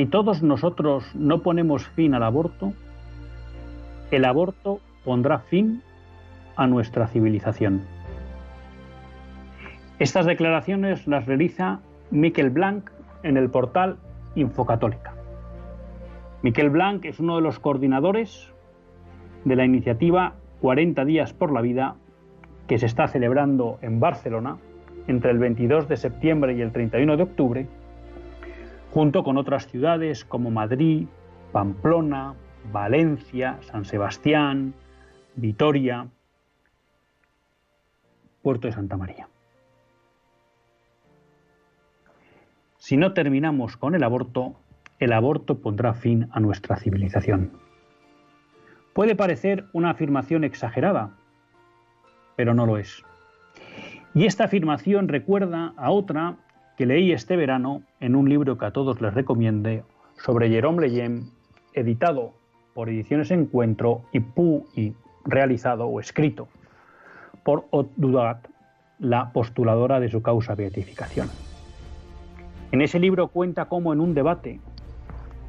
Si todos nosotros no ponemos fin al aborto, el aborto pondrá fin a nuestra civilización. Estas declaraciones las realiza Miquel Blanc en el portal Infocatólica. Miquel Blanc es uno de los coordinadores de la iniciativa 40 días por la vida que se está celebrando en Barcelona entre el 22 de septiembre y el 31 de octubre junto con otras ciudades como Madrid, Pamplona, Valencia, San Sebastián, Vitoria, Puerto de Santa María. Si no terminamos con el aborto, el aborto pondrá fin a nuestra civilización. Puede parecer una afirmación exagerada, pero no lo es. Y esta afirmación recuerda a otra que leí este verano en un libro que a todos les recomiende sobre Jerome Leyen, editado por Ediciones Encuentro y, pu y realizado o escrito por Dudat, la postuladora de su causa beatificación. En ese libro cuenta cómo en un debate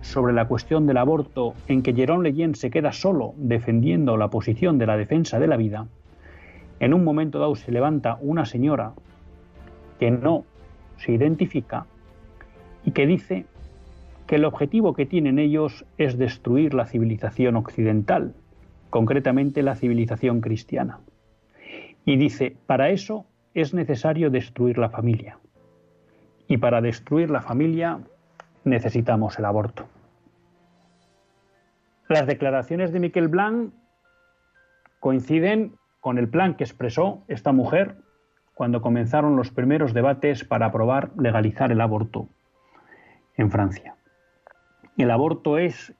sobre la cuestión del aborto en que Jerome Leyen se queda solo defendiendo la posición de la defensa de la vida, en un momento dado se levanta una señora que no se identifica y que dice que el objetivo que tienen ellos es destruir la civilización occidental, concretamente la civilización cristiana. Y dice, para eso es necesario destruir la familia. Y para destruir la familia necesitamos el aborto. Las declaraciones de Miquel Blanc coinciden con el plan que expresó esta mujer cuando comenzaron los primeros debates para aprobar legalizar el aborto en Francia. El aborto es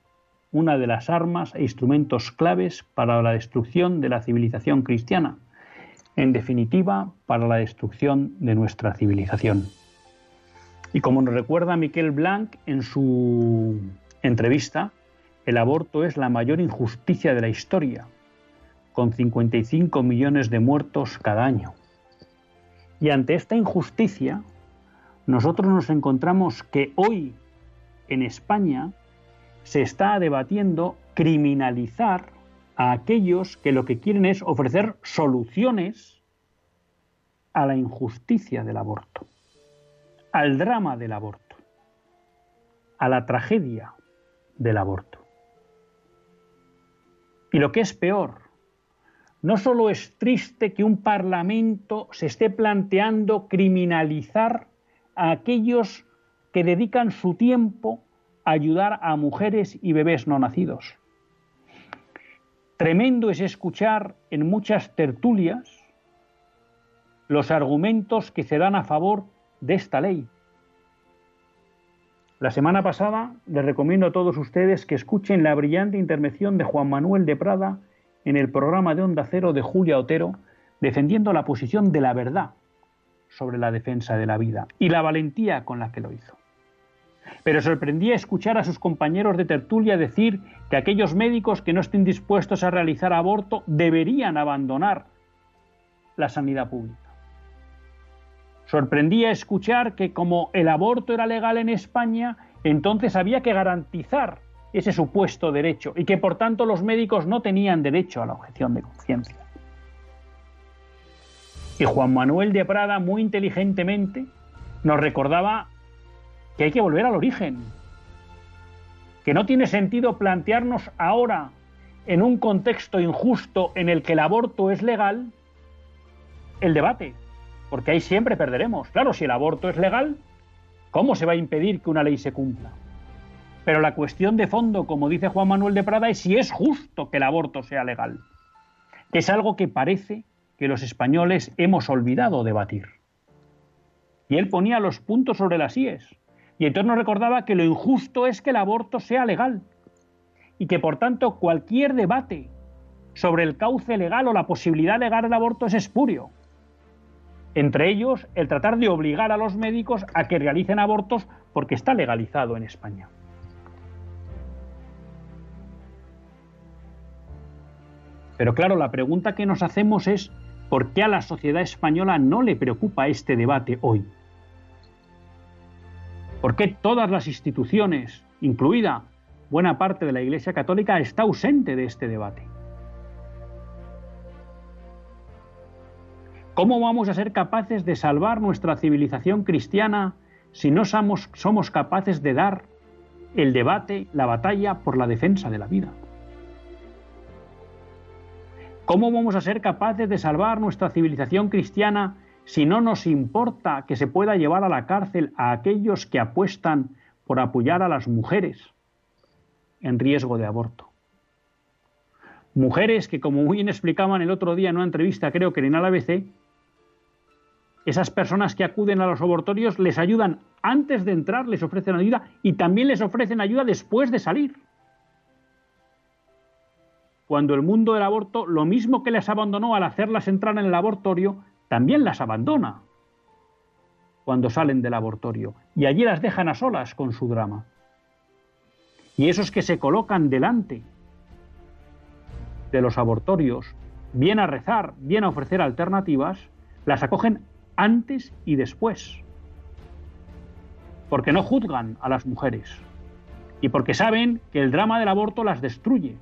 una de las armas e instrumentos claves para la destrucción de la civilización cristiana, en definitiva, para la destrucción de nuestra civilización. Y como nos recuerda Miquel Blanc en su entrevista, el aborto es la mayor injusticia de la historia, con 55 millones de muertos cada año. Y ante esta injusticia, nosotros nos encontramos que hoy en España se está debatiendo criminalizar a aquellos que lo que quieren es ofrecer soluciones a la injusticia del aborto, al drama del aborto, a la tragedia del aborto. Y lo que es peor, no solo es triste que un Parlamento se esté planteando criminalizar a aquellos que dedican su tiempo a ayudar a mujeres y bebés no nacidos. Tremendo es escuchar en muchas tertulias los argumentos que se dan a favor de esta ley. La semana pasada les recomiendo a todos ustedes que escuchen la brillante intervención de Juan Manuel de Prada en el programa de Onda Cero de Julia Otero, defendiendo la posición de la verdad sobre la defensa de la vida y la valentía con la que lo hizo. Pero sorprendía escuchar a sus compañeros de tertulia decir que aquellos médicos que no estén dispuestos a realizar aborto deberían abandonar la sanidad pública. Sorprendía escuchar que como el aborto era legal en España, entonces había que garantizar ese supuesto derecho y que por tanto los médicos no tenían derecho a la objeción de conciencia. Y Juan Manuel de Prada muy inteligentemente nos recordaba que hay que volver al origen, que no tiene sentido plantearnos ahora en un contexto injusto en el que el aborto es legal, el debate, porque ahí siempre perderemos. Claro, si el aborto es legal, ¿cómo se va a impedir que una ley se cumpla? Pero la cuestión de fondo, como dice Juan Manuel de Prada, es si es justo que el aborto sea legal, que es algo que parece que los españoles hemos olvidado debatir. Y él ponía los puntos sobre las IES. Y entonces nos recordaba que lo injusto es que el aborto sea legal y que por tanto cualquier debate sobre el cauce legal o la posibilidad legal del aborto es espurio. Entre ellos, el tratar de obligar a los médicos a que realicen abortos porque está legalizado en España. Pero claro, la pregunta que nos hacemos es, ¿por qué a la sociedad española no le preocupa este debate hoy? ¿Por qué todas las instituciones, incluida buena parte de la Iglesia Católica, está ausente de este debate? ¿Cómo vamos a ser capaces de salvar nuestra civilización cristiana si no somos, capaces de dar el debate, la batalla por la defensa de la vida? ¿Cómo vamos a ser capaces de salvar nuestra civilización cristiana si no nos importa que se pueda llevar a la cárcel a aquellos que apuestan por apoyar a las mujeres en riesgo de aborto? Mujeres que, como muy bien explicaban el otro día en una entrevista, creo que en el ABC, esas personas que acuden a los abortorios les ayudan antes de entrar, les ofrecen ayuda y también les ofrecen ayuda después de salir cuando el mundo del aborto, lo mismo que les abandonó al hacerlas entrar en el abortorio, también las abandona cuando salen del abortorio. Y allí las dejan a solas con su drama. Y esos que se colocan delante de los abortorios, bien a rezar, bien a ofrecer alternativas, las acogen antes y después. Porque no juzgan a las mujeres. Y porque saben que el drama del aborto las destruye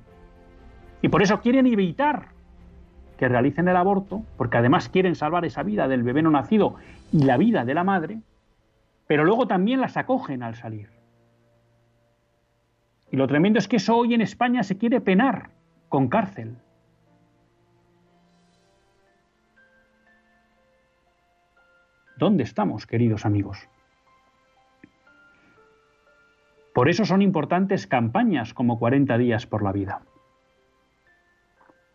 y por eso quieren evitar que realicen el aborto, porque además quieren salvar esa vida del bebé no nacido y la vida de la madre, pero luego también las acogen al salir. Y lo tremendo es que eso hoy en España se quiere penar con cárcel. ¿Dónde estamos, queridos amigos? Por eso son importantes campañas como 40 días por la vida.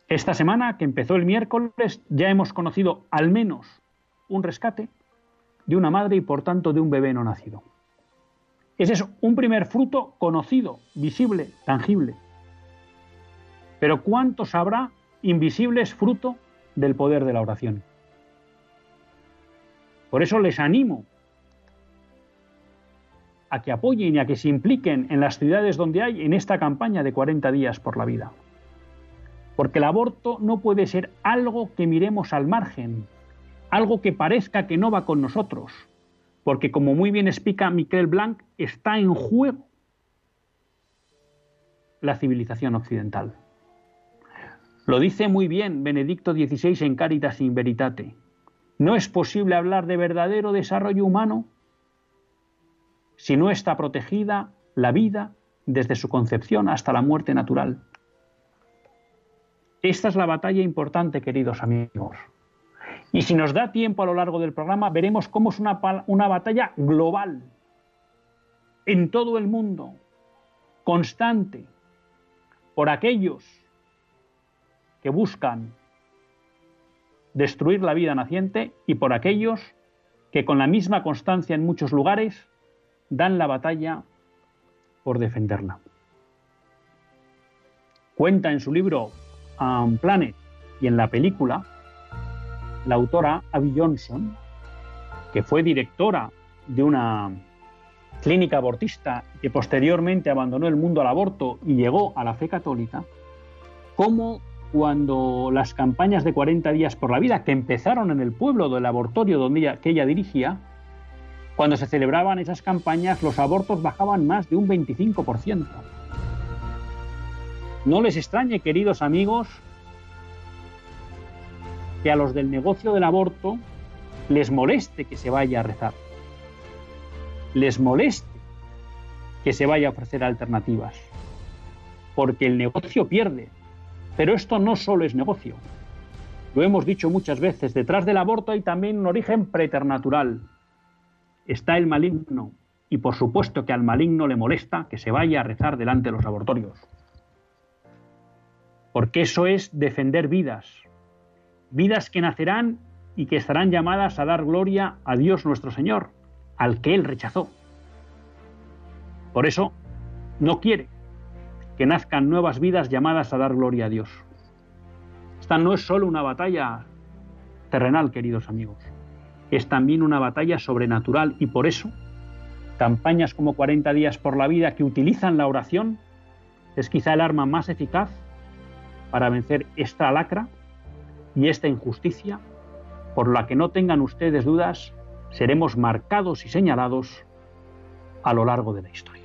Esta semana, que empezó el miércoles, ya hemos conocido al menos un rescate de una madre y por tanto de un bebé no nacido. Ese es un primer fruto conocido, visible, tangible. Pero ¿cuántos habrá invisibles fruto del poder de la oración? Por eso les animo a que apoyen y a que se impliquen en las ciudades donde hay en esta campaña de 40 días por la vida. Porque el aborto no puede ser algo que miremos al margen, algo que parezca que no va con nosotros, porque como muy bien explica Miquel Blanc, está en juego la civilización occidental. Lo dice muy bien Benedicto XVI en Caritas in Veritate. No es posible hablar de verdadero desarrollo humano si no está protegida la vida desde su concepción hasta la muerte natural. Esta es la batalla importante, queridos amigos. Y si nos da tiempo a lo largo del programa, veremos cómo es una, batalla global, en todo el mundo, constante, por aquellos que buscan destruir la vida naciente y por aquellos que con la misma constancia en muchos lugares dan la batalla por defenderla. Cuenta en su libro Planet y en la película, la autora Abby Johnson, que fue directora de una clínica abortista que posteriormente abandonó el mundo al aborto y llegó a la fe católica, como cuando las campañas de 40 días por la vida, que empezaron en el pueblo del abortorio donde ella, que ella dirigía, cuando se celebraban esas campañas los abortos bajaban más de un 25%. No les extrañe, queridos amigos, que a los del negocio del aborto les moleste que se vaya a rezar. Les moleste que se vaya a ofrecer alternativas. Porque el negocio pierde Pero esto no solo es negocio. Lo hemos dicho muchas veces, detrás del aborto hay también un origen preternatural. Está el maligno, y por supuesto que al maligno le molesta que se vaya a rezar delante de los abortorios. Porque eso es defender vidas, vidas que nacerán y que estarán llamadas a dar gloria a Dios nuestro Señor, al que Él rechazó. Por eso, no quiere que nazcan nuevas vidas llamadas a dar gloria a Dios. Esta no es solo una batalla terrenal, queridos amigos, es también una batalla sobrenatural y por eso campañas como 40 días por la vida que utilizan la oración es quizá el arma más eficaz para vencer esta lacra y esta injusticia, por la que no tengan ustedes dudas, seremos marcados y señalados a lo largo de la historia.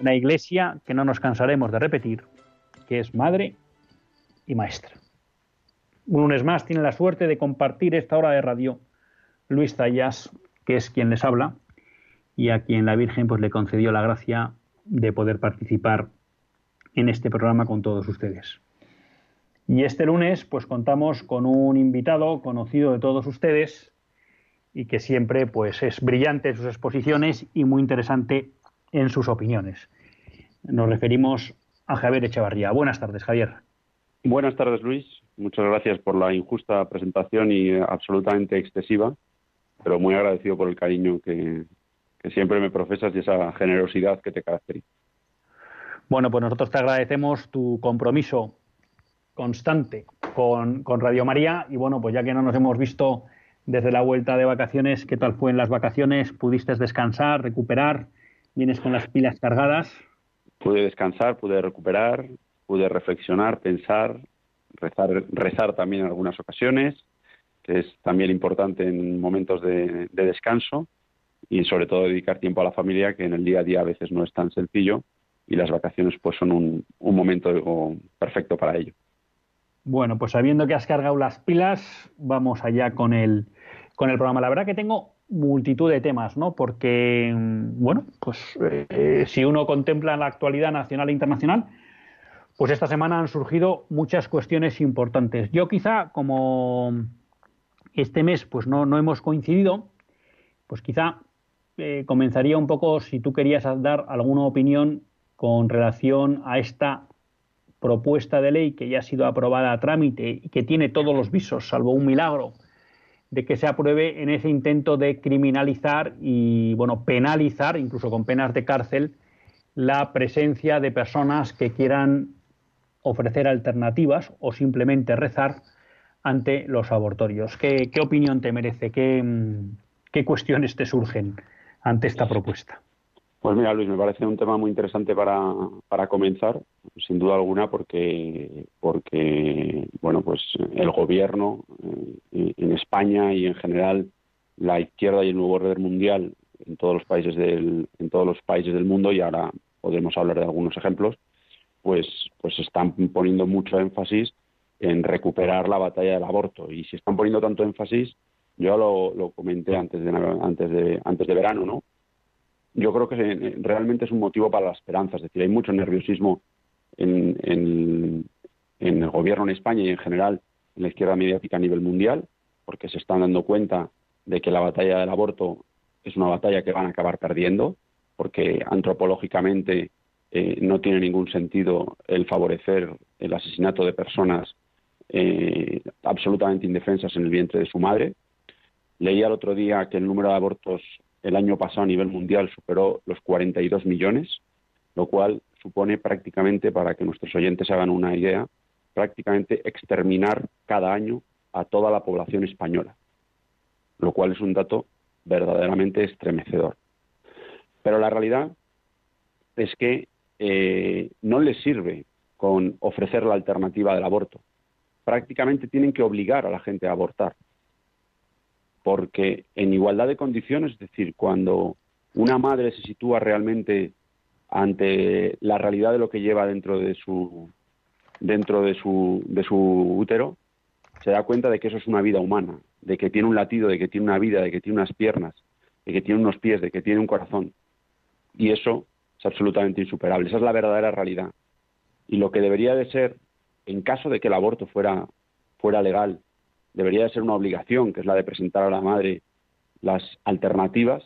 una iglesia que no nos cansaremos de repetir, que es madre y maestra. Un lunes más tiene la suerte de compartir esta hora de radio Luis Tallas, que es quien les habla, y a quien la Virgen pues, le concedió la gracia de poder participar en este programa con todos ustedes. Y este lunes pues contamos con un invitado conocido de todos ustedes y que siempre pues es brillante en sus exposiciones y muy interesante en sus opiniones. Nos referimos a Javier Echevarría. Buenas tardes, Javier. Buenas tardes, Luis. Muchas gracias por la injusta presentación y absolutamente excesiva, pero muy agradecido por el cariño que, siempre me profesas y esa generosidad que te caracteriza. Bueno, pues nosotros te agradecemos tu compromiso constante con, con, Radio María y bueno, pues ya que no nos hemos visto desde la vuelta de vacaciones, ¿qué tal fue en las vacaciones? ¿Pudiste descansar, recuperar? Vienes con las pilas cargadas. Pude descansar, pude recuperar, pude reflexionar, pensar, rezar, rezar también en algunas ocasiones, que es también importante en momentos de, descanso y sobre todo dedicar tiempo a la familia, que en el día a día a veces no es tan sencillo y las vacaciones pues son un, un momento perfecto para ello. Bueno, pues sabiendo que has cargado las pilas, vamos allá con el, con el programa. La verdad que tengo multitud de temas, ¿no? Porque, mm, bueno, pues eh, si uno contempla la actualidad nacional e internacional, pues esta semana han surgido muchas cuestiones importantes. Yo quizá, como este mes pues no, no hemos coincidido, pues quizá eh, comenzaría un poco si tú querías dar alguna opinión con relación a esta propuesta de ley que ya ha sido aprobada a trámite y que tiene todos los visos, salvo un milagro, de que se apruebe en ese intento de criminalizar y bueno penalizar, incluso con penas de cárcel, la presencia de personas que quieran ofrecer alternativas o simplemente rezar ante los abortorios. ¿Qué, opinión te merece? ¿Qué, ¿Qué, cuestiones te surgen ante esta propuesta? Pues mira, Luis, me parece un tema muy interesante para, para comenzar, sin duda alguna, porque, porque bueno, pues el gobierno eh, en España y en general la izquierda y el nuevo orden mundial en todos los países del, en todos los países del mundo, y ahora podemos hablar de algunos ejemplos, pues, pues están poniendo mucho énfasis en recuperar la batalla del aborto. Y si están poniendo tanto énfasis, yo lo, lo comenté antes de, antes de, antes de verano, ¿no? Yo creo que realmente es un motivo para la esperanza. Es decir, hay mucho nerviosismo en, el gobierno en España y en general en la izquierda mediática a nivel mundial, porque se están dando cuenta de que la batalla del aborto es una batalla que van a acabar perdiendo, porque antropológicamente eh, no tiene ningún sentido el favorecer el asesinato de personas eh, absolutamente indefensas en el vientre de su madre. Leía el otro día que el número de abortos el año pasado a nivel mundial superó los 42 millones, lo cual supone prácticamente, para que nuestros oyentes hagan una idea, prácticamente exterminar cada año a toda la población española, lo cual es un dato verdaderamente estremecedor. Pero la realidad es que eh, no les sirve con ofrecer la alternativa del aborto. Prácticamente tienen que obligar a la gente a abortar porque en igualdad de condiciones, es decir, cuando una madre se sitúa realmente ante la realidad de lo que lleva dentro de su dentro de su de su útero, se da cuenta de que eso es una vida humana, de que tiene un latido, de que tiene una vida, de que tiene unas piernas, de que tiene unos pies, de que tiene un corazón. Y eso es absolutamente insuperable. Esa es la verdadera realidad. Y lo que debería de ser, en caso de que el aborto fuera, fuera legal debería de ser una obligación, que es la de presentar a la madre las alternativas,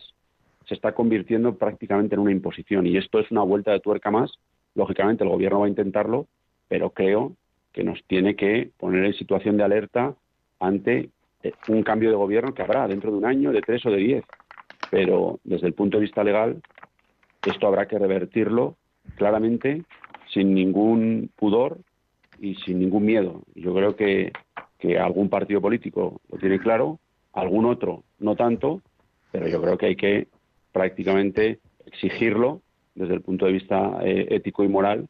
se está convirtiendo prácticamente en una imposición. Y esto es una vuelta de tuerca más. Lógicamente el gobierno va a intentarlo, pero creo que nos tiene que poner en situación de alerta ante eh, un cambio de gobierno que habrá dentro de un año, de tres o de diez. Pero desde el punto de vista legal, esto habrá que revertirlo claramente, sin ningún pudor y sin ningún miedo. Yo creo que que algún partido político lo tiene claro, algún otro no tanto, pero yo creo que hay que prácticamente exigirlo desde el punto de vista eh, ético y moral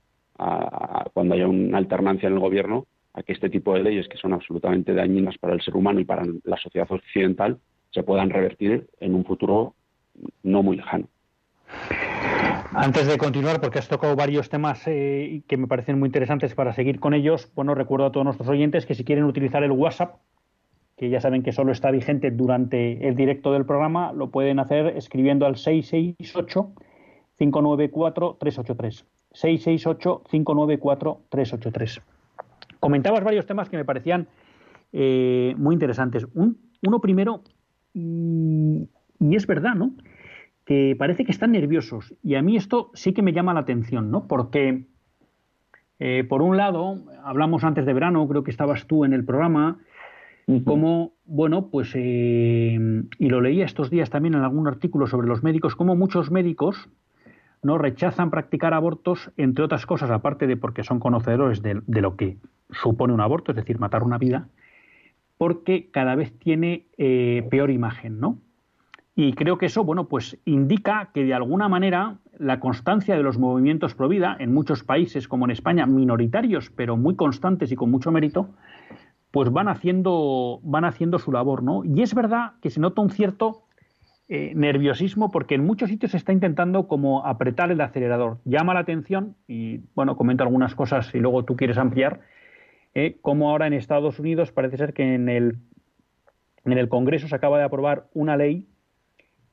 cuando haya una alternancia en el gobierno a que este tipo de leyes que son absolutamente dañinas para el ser humano y para la sociedad occidental se puedan revertir en un futuro no muy lejano. Antes de continuar, porque has tocado varios temas eh, que me parecen muy interesantes para seguir con ellos, bueno, recuerdo a todos nuestros oyentes que si quieren utilizar el WhatsApp, que ya saben que solo está vigente durante el directo del programa, lo pueden hacer escribiendo al 668-594-383. 668-594-383. Comentabas varios temas que me parecían eh, muy interesantes. uno primero, y es verdad, ¿no? Que parece que están nerviosos. Y a mí esto sí que me llama la atención, ¿no? Porque, eh, por un lado, hablamos antes de verano, creo que estabas tú en el programa, como, bueno, pues, eh, y lo leía estos días también en algún artículo sobre los médicos, como muchos médicos no rechazan practicar abortos, entre otras cosas, aparte de porque son conocedores de, lo que supone un aborto, es decir, matar una vida, porque cada vez tiene eh, peor imagen, ¿no? Y creo que eso, bueno, pues indica que de alguna manera la constancia de los movimientos pro vida en muchos países, como en España, minoritarios, pero muy constantes y con mucho mérito, pues van haciendo, van haciendo su labor, ¿no? Y es verdad que se nota un cierto eh, nerviosismo porque en muchos sitios se está intentando como apretar el acelerador. Llama la atención, y bueno, comento algunas cosas si luego tú quieres ampliar, eh, como ahora en Estados Unidos parece ser que en el, en el Congreso se acaba de aprobar una ley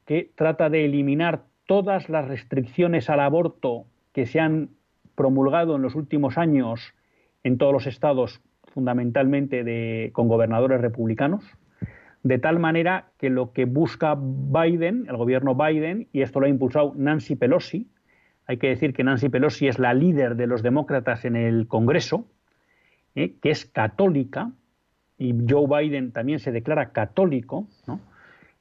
que trata de eliminar todas las restricciones al aborto que se han promulgado en los últimos años en todos los estados, fundamentalmente con gobernadores republicanos, de tal manera que lo que busca Biden, el gobierno Biden, y esto lo ha impulsado Nancy Pelosi, hay que decir que Nancy Pelosi es la líder de los demócratas en el Congreso, ¿eh? que es católica, y Joe Biden también se declara católico, ¿no?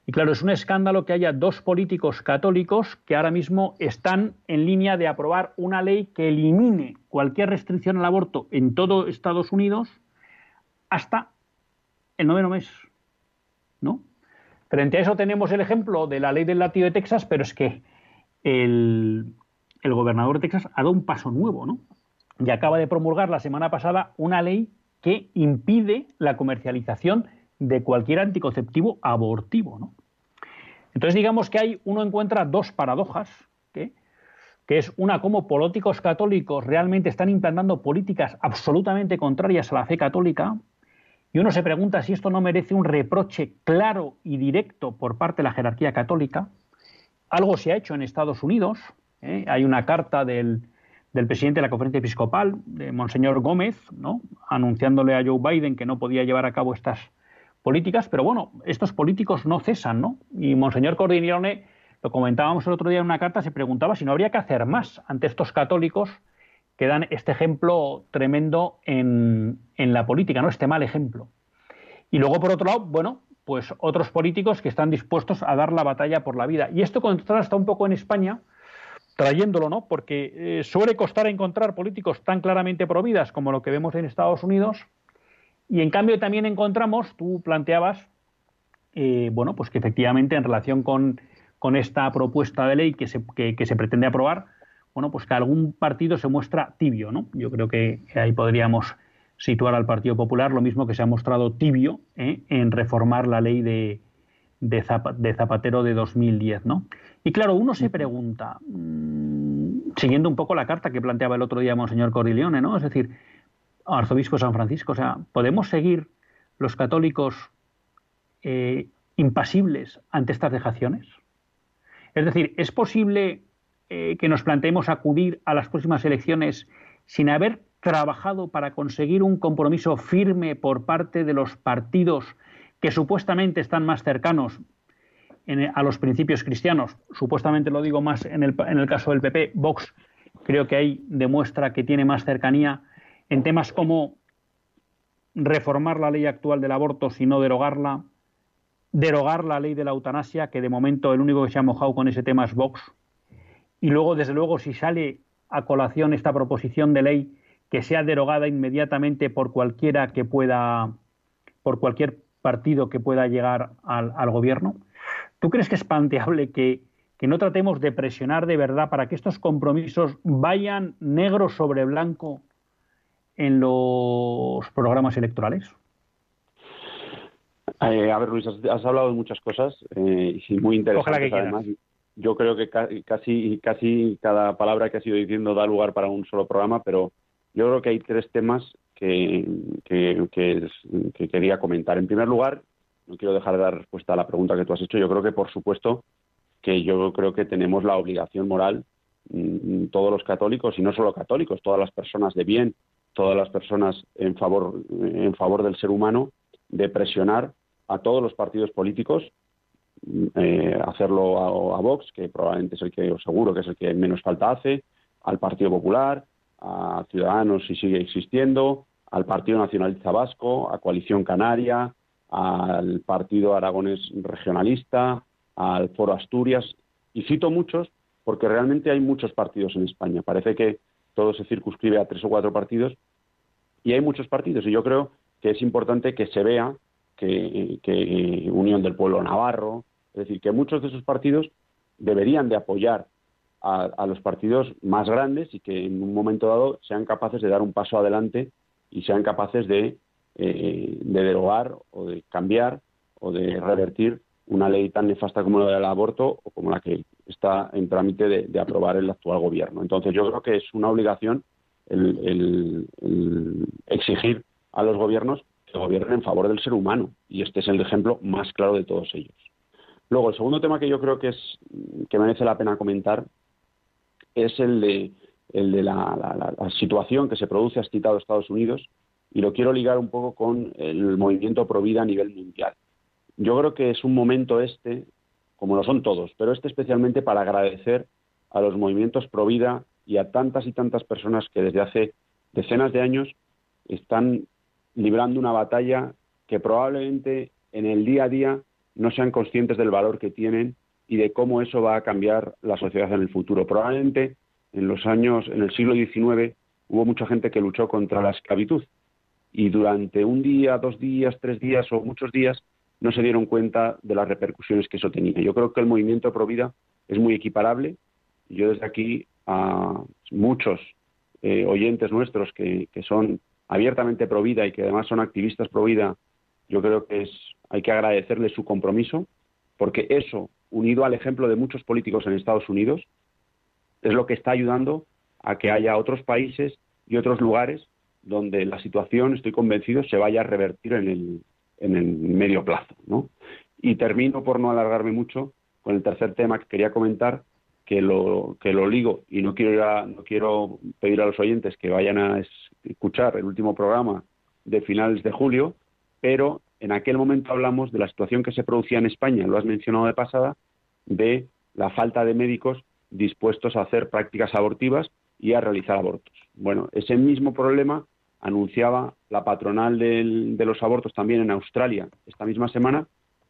Y claro, es un escándalo que haya dos políticos católicos que ahora mismo están en línea de aprobar una ley que elimine cualquier restricción al aborto en todo Estados Unidos hasta el noveno mes. ¿No? Frente a eso tenemos el ejemplo de la ley del latido de Texas, pero es que el, el gobernador de Texas ha dado un paso nuevo, ¿no? Y acaba de promulgar la semana pasada una ley que impide la comercialización de cualquier anticonceptivo abortivo, ¿no? Entonces digamos que hay, uno encuentra dos paradojas, que es una como políticos católicos realmente están implantando políticas absolutamente contrarias a la fe católica, y uno se pregunta si esto no merece un reproche claro y directo por parte de la jerarquía católica. Algo se ha hecho en Estados Unidos, ¿eh? hay una carta del, del, presidente de la conferencia episcopal, de Monseñor Gómez, ¿no? anunciándole a Joe Biden que no podía llevar a cabo estas políticas, pero bueno, estos políticos no cesan, ¿no? Y Monseñor Cordinione, lo comentábamos el otro día en una carta, se preguntaba si no habría que hacer más ante estos católicos que dan este ejemplo tremendo en, en la política, ¿no? Este mal ejemplo. Y luego, por otro lado, bueno, pues otros políticos que están dispuestos a dar la batalla por la vida. Y esto contrasta un poco en España, trayéndolo, ¿no? Porque eh, suele costar encontrar políticos tan claramente providas como lo que vemos en Estados Unidos, y en cambio también encontramos, tú planteabas, eh, bueno, pues que efectivamente en relación con, esta propuesta de ley que se, que, se, pretende aprobar, bueno, pues que algún partido se muestra tibio, ¿no? Yo creo que ahí podríamos situar al Partido Popular, lo mismo que se ha mostrado tibio ¿eh? en reformar la ley de, de, Zapatero de 2010, ¿no? Y claro, uno se pregunta, mm, siguiendo un poco la carta que planteaba el otro día Monseñor Coriglione, ¿no? Es decir, arzobispo San Francisco. O sea, ¿podemos seguir los católicos eh, impasibles ante estas dejaciones? Es decir, ¿es posible eh, que nos planteemos acudir a las próximas elecciones sin haber trabajado para conseguir un compromiso firme por parte de los partidos que supuestamente están más cercanos a los principios cristianos? Supuestamente lo digo más en el, en el caso del PP, Vox creo que ahí demuestra que tiene más cercanía en temas como reformar la ley actual del aborto, sino derogarla, derogar la ley de la eutanasia, que de momento el único que se ha mojado con ese tema es Vox, y luego, desde luego, si sale a colación esta proposición de ley, que sea derogada inmediatamente por cualquiera que pueda, por cualquier partido que pueda llegar al, gobierno. ¿Tú crees que es planteable que no tratemos de presionar de verdad para que estos compromisos vayan negro sobre blanco en los programas electorales? Eh, a ver, Luis, has, hablado de muchas cosas eh, y muy interesantes. además, yo creo que casi, casi cada palabra que has ido diciendo da lugar para un solo programa, pero yo creo que hay tres temas que, que, que, quería comentar. En primer lugar, no quiero dejar de dar respuesta a la pregunta que tú has hecho. Yo creo que, por supuesto, que yo creo que tenemos la obligación moral, mm, todos los católicos, y no solo católicos, todas las personas de bien todas las personas en favor, en favor del ser humano, de presionar a todos los partidos políticos, eh, hacerlo a, Vox, que probablemente es el que, seguro que es el que menos falta hace, al Partido Popular, a Ciudadanos si sigue existiendo, al Partido Nacionalista Vasco, a Coalición Canaria, al Partido Aragones Regionalista, al Foro Asturias, y cito muchos porque realmente hay muchos partidos en España. Parece que todo se circunscribe a tres o cuatro partidos y hay muchos partidos y yo creo que es importante que se vea que, Unión del Pueblo Navarro, es decir, que muchos de esos partidos deberían de apoyar a, los partidos más grandes y que en un momento dado sean capaces de dar un paso adelante y sean capaces de, eh, de derogar o de cambiar o de revertir una ley tan nefasta como la del aborto o como la que está en trámite de, aprobar el actual gobierno. Entonces yo creo que es una obligación el, exigir a los gobiernos que gobiernen en favor del ser humano y este es el ejemplo más claro de todos ellos. Luego el segundo tema que yo creo que es que merece la pena comentar es el de el de la, situación que se produce, has citado Estados Unidos, y lo quiero ligar un poco con el movimiento pro vida a nivel mundial. Yo creo que es un momento este, como lo son todos, pero este especialmente para agradecer a los movimientos pro vida y a tantas y tantas personas que desde hace decenas de años están librando una batalla que probablemente en el día a día no sean conscientes del valor que tienen y de cómo eso va a cambiar la sociedad en el futuro. Probablemente en los años, en el siglo XIX, hubo mucha gente que luchó contra la esclavitud y durante un día, dos días, tres días o muchos días no se dieron cuenta de las repercusiones que eso tenía. Yo creo que el movimiento pro vida es muy equiparable yo desde aquí a muchos eh, oyentes nuestros que, son abiertamente pro vida y que además son activistas pro vida, yo creo que es, hay que agradecerles su compromiso, porque eso, unido al ejemplo de muchos políticos en Estados Unidos, es lo que está ayudando a que haya otros países y otros lugares donde la situación, estoy convencido, se vaya a revertir en el, en el medio plazo. ¿no? Y termino, por no alargarme mucho, con el tercer tema que quería comentar, que lo, que lo ligo y no quiero, no quiero pedir a los oyentes que vayan a escuchar el último programa de finales de julio, pero en aquel momento hablamos de la situación que se producía en España, lo has mencionado de pasada, de la falta de médicos dispuestos a hacer prácticas abortivas y a realizar abortos. Bueno, ese mismo problema anunciaba la patronal de los abortos también en Australia esta misma semana,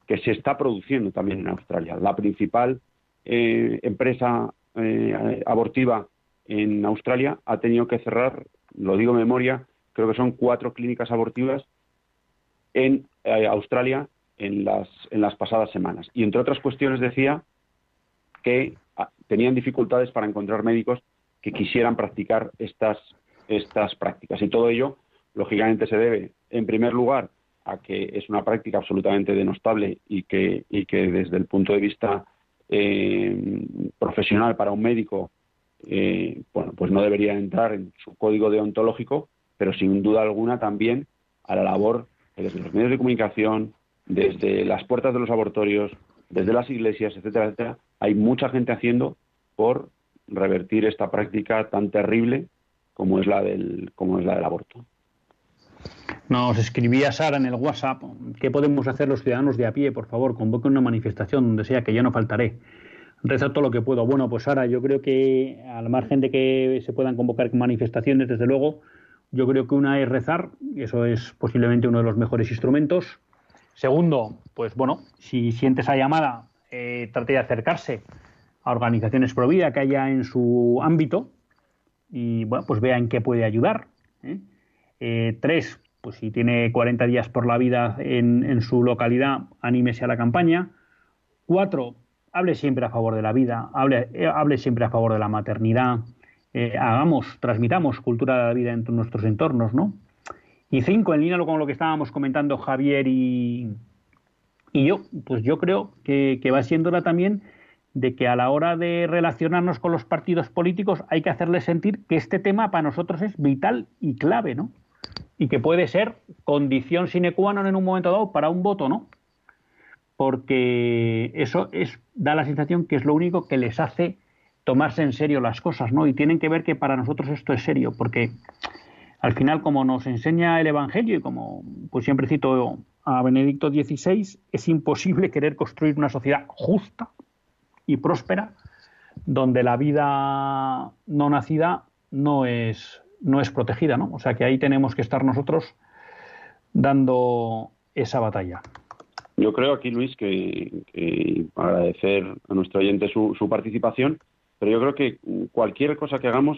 que se está produciendo también en Australia. La principal eh, empresa eh, abortiva en Australia ha tenido que cerrar, lo digo de memoria, creo que son cuatro clínicas abortivas en eh, Australia en las, en las pasadas semanas. Y entre otras cuestiones decía que ah, tenían dificultades para encontrar médicos que quisieran practicar estas, estas prácticas. Y todo ello, lógicamente, se debe, en primer lugar, a que es una práctica absolutamente denostable y que, y que desde el punto de vista eh, profesional para un médico, eh, bueno, pues no debería entrar en su código deontológico, pero sin duda alguna también a la labor desde los medios de comunicación, desde las puertas de los abortorios, desde las iglesias, etcétera, etcétera, hay mucha gente haciendo por revertir esta práctica tan terrible como es la del, como es la del aborto. Nos escribía Sara en el WhatsApp, ¿qué podemos hacer los ciudadanos de a pie? Por favor, convoquen una manifestación donde sea, que ya no faltaré. Rezo todo lo que puedo. Bueno, pues Sara, yo creo que al margen de que se puedan convocar manifestaciones, desde luego, yo creo que una es rezar, eso es posiblemente uno de los mejores instrumentos. Segundo, pues bueno, si siente esa llamada, eh, trate de acercarse a organizaciones pro vida que haya en su ámbito y bueno, pues vea en qué puede ayudar. ¿eh? Eh, tres, pues si tiene 40 días por la vida en, su localidad, anímese a la campaña. Cuatro, hable siempre a favor de la vida, hable, eh, hable siempre a favor de la maternidad, hagamos, transmitamos cultura de la vida en nuestros entornos, ¿no? Y cinco, en línea con lo que estábamos comentando Javier y, y yo, pues yo creo que, que va siendo hora también de que a la hora de relacionarnos con los partidos políticos hay que hacerles sentir que este tema para nosotros es vital y clave, ¿no? y que puede ser condición sine qua non en un momento dado para un voto, ¿no? Porque eso es, da la sensación que es lo único que les hace tomarse en serio las cosas, ¿no? Y tienen que ver que para nosotros esto es serio, porque al final, como nos enseña el Evangelio y como pues siempre cito a Benedicto XVI, es imposible querer construir una sociedad justa y próspera donde la vida no nacida no es no es protegida, ¿no? O sea que ahí tenemos que estar nosotros dando esa batalla. Yo creo aquí, Luis, que, agradecer a nuestro oyente su, participación, pero yo creo que cualquier cosa que hagamos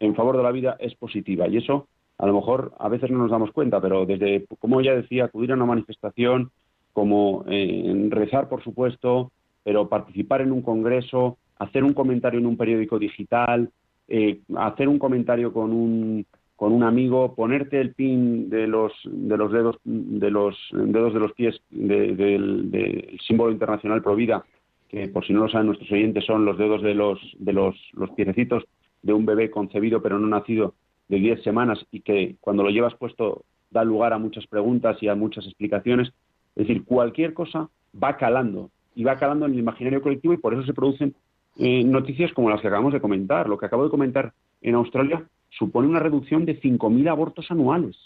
en favor de la vida es positiva y eso a lo mejor a veces no nos damos cuenta, pero desde, como ella decía, acudir a una manifestación, como eh, rezar, por supuesto, pero participar en un congreso, hacer un comentario en un periódico digital, eh, hacer un comentario con un con un amigo, ponerte el pin de los de los dedos de los dedos de los pies del símbolo internacional Provida, que por si no lo saben nuestros oyentes son los dedos de los de los los piececitos de un bebé concebido pero no nacido de 10 semanas y que cuando lo llevas puesto da lugar a muchas preguntas y a muchas explicaciones. Es decir, cualquier cosa va calando y va calando en el imaginario colectivo y por eso se producen eh, noticias como las que acabamos de comentar. Lo que acabo de comentar en Australia supone una reducción de 5.000 abortos anuales.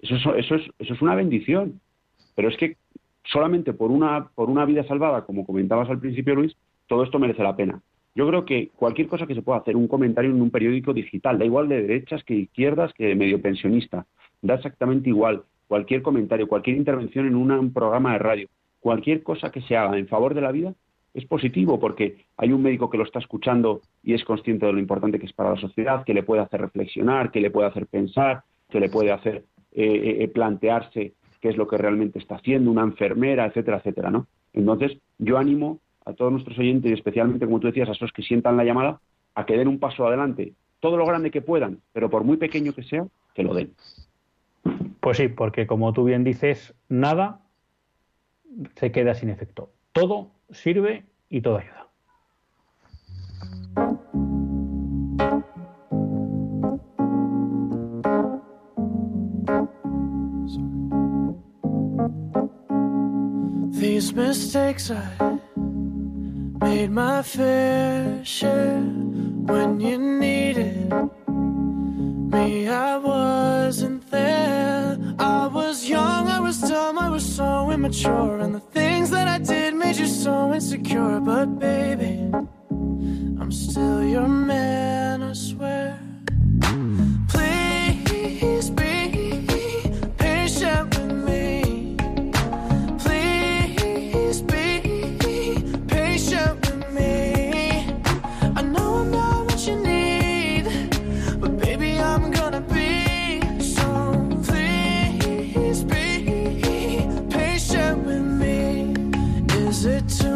Eso es, eso, es, eso es una bendición. Pero es que solamente por una, por una vida salvada, como comentabas al principio, Luis, todo esto merece la pena. Yo creo que cualquier cosa que se pueda hacer, un comentario en un periódico digital, da igual de derechas que izquierdas que de medio pensionista, da exactamente igual. Cualquier comentario, cualquier intervención en un programa de radio, cualquier cosa que se haga en favor de la vida, es positivo porque hay un médico que lo está escuchando y es consciente de lo importante que es para la sociedad, que le puede hacer reflexionar, que le puede hacer pensar, que le puede hacer eh, eh, eh, plantearse qué es lo que realmente está haciendo, una enfermera, etcétera, etcétera, ¿no? Entonces, yo animo a todos nuestros oyentes y especialmente, como tú decías, a esos que sientan la llamada, a que den un paso adelante, todo lo grande que puedan, pero por muy pequeño que sea, que lo den. Pues sí, porque como tú bien dices, nada se queda sin efecto. Todo sirve y todo ayuda. These mistakes I made my fair share when you needed me. I wasn't there. Was young, I was dumb, I was so immature, and the things that I did made you so insecure. But baby, I'm still your man, cuando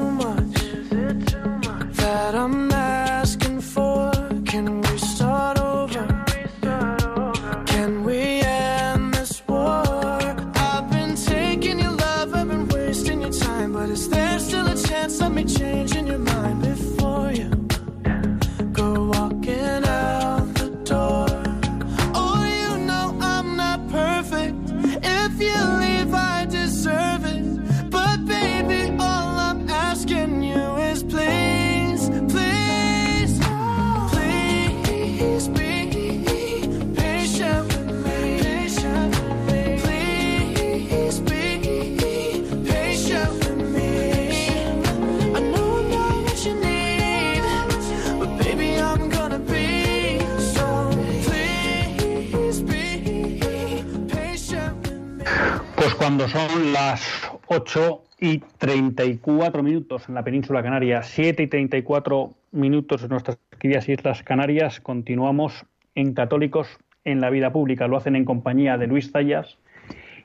34 minutos en la península canaria, 7 y 34 minutos en nuestras queridas Islas Canarias, continuamos en Católicos en la Vida Pública. Lo hacen en compañía de Luis Zayas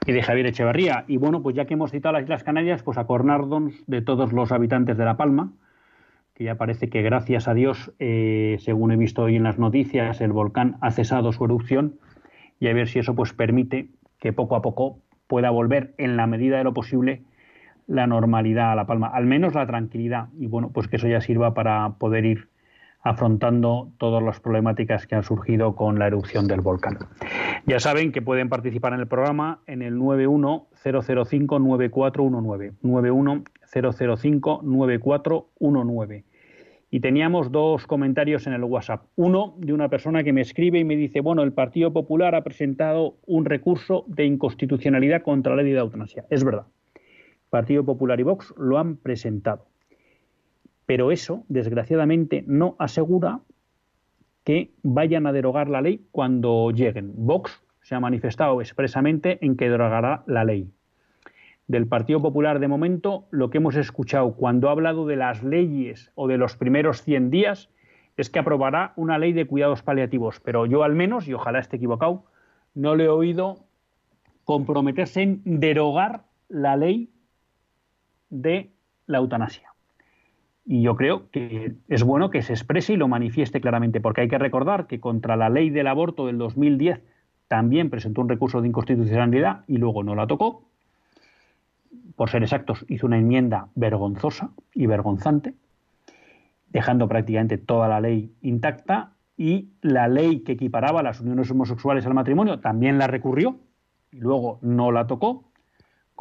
y de Javier Echevarría. Y bueno, pues ya que hemos citado las Islas Canarias, pues acordarnos de todos los habitantes de La Palma, que ya parece que gracias a Dios, eh, según he visto hoy en las noticias, el volcán ha cesado su erupción y a ver si eso pues permite que poco a poco pueda volver en la medida de lo posible la normalidad a La Palma, al menos la tranquilidad, y bueno, pues que eso ya sirva para poder ir afrontando todas las problemáticas que han surgido con la erupción del volcán. Ya saben que pueden participar en el programa en el 910059419, 910059419 y teníamos dos comentarios en el WhatsApp. Uno de una persona que me escribe y me dice, bueno, el Partido Popular ha presentado un recurso de inconstitucionalidad contra la ley de eutanasia. Es verdad. Partido Popular y Vox lo han presentado. Pero eso, desgraciadamente, no asegura que vayan a derogar la ley cuando lleguen. Vox se ha manifestado expresamente en que derogará la ley del Partido Popular de momento, lo que hemos escuchado cuando ha hablado de las leyes o de los primeros 100 días es que aprobará una ley de cuidados paliativos, pero yo al menos, y ojalá esté equivocado, no le he oído comprometerse en derogar la ley de la eutanasia. Y yo creo que es bueno que se exprese y lo manifieste claramente, porque hay que recordar que contra la ley del aborto del 2010 también presentó un recurso de inconstitucionalidad y luego no la tocó por ser exactos, hizo una enmienda vergonzosa y vergonzante, dejando prácticamente toda la ley intacta y la ley que equiparaba las uniones homosexuales al matrimonio también la recurrió y luego no la tocó,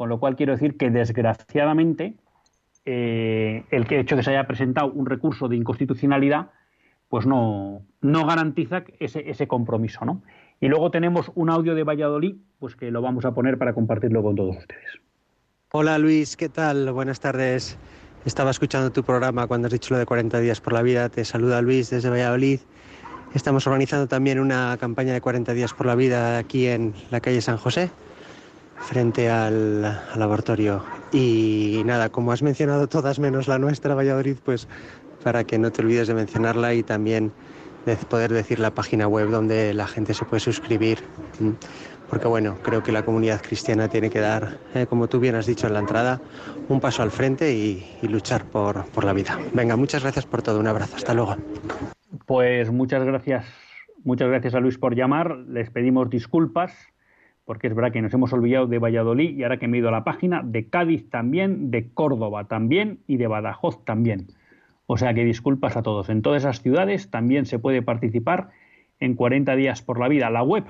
con lo cual quiero decir que desgraciadamente eh, el hecho de que se haya presentado un recurso de inconstitucionalidad pues no, no garantiza ese, ese compromiso. ¿no? Y luego tenemos un audio de Valladolid, pues que lo vamos a poner para compartirlo con todos ustedes. Hola Luis, ¿qué tal? Buenas tardes. Estaba escuchando tu programa cuando has dicho lo de 40 días por la vida. Te saluda Luis desde Valladolid. Estamos organizando también una campaña de 40 días por la vida aquí en la calle San José, frente al, laboratorio. Y nada, como has mencionado todas menos la nuestra, Valladolid, pues para que no te olvides de mencionarla y también de poder decir la página web donde la gente se puede suscribir. Porque bueno, creo que la comunidad cristiana tiene que dar, eh, como tú bien has dicho en la entrada, un paso al frente y, luchar por, por la vida. Venga, muchas gracias por todo. Un abrazo. Hasta luego. Pues muchas gracias. Muchas gracias a Luis por llamar. Les pedimos disculpas porque es verdad que nos hemos olvidado de Valladolid y ahora que me he ido a la página, de Cádiz también, de Córdoba también y de Badajoz también. O sea que disculpas a todos. En todas esas ciudades también se puede participar en 40 días por la vida. La web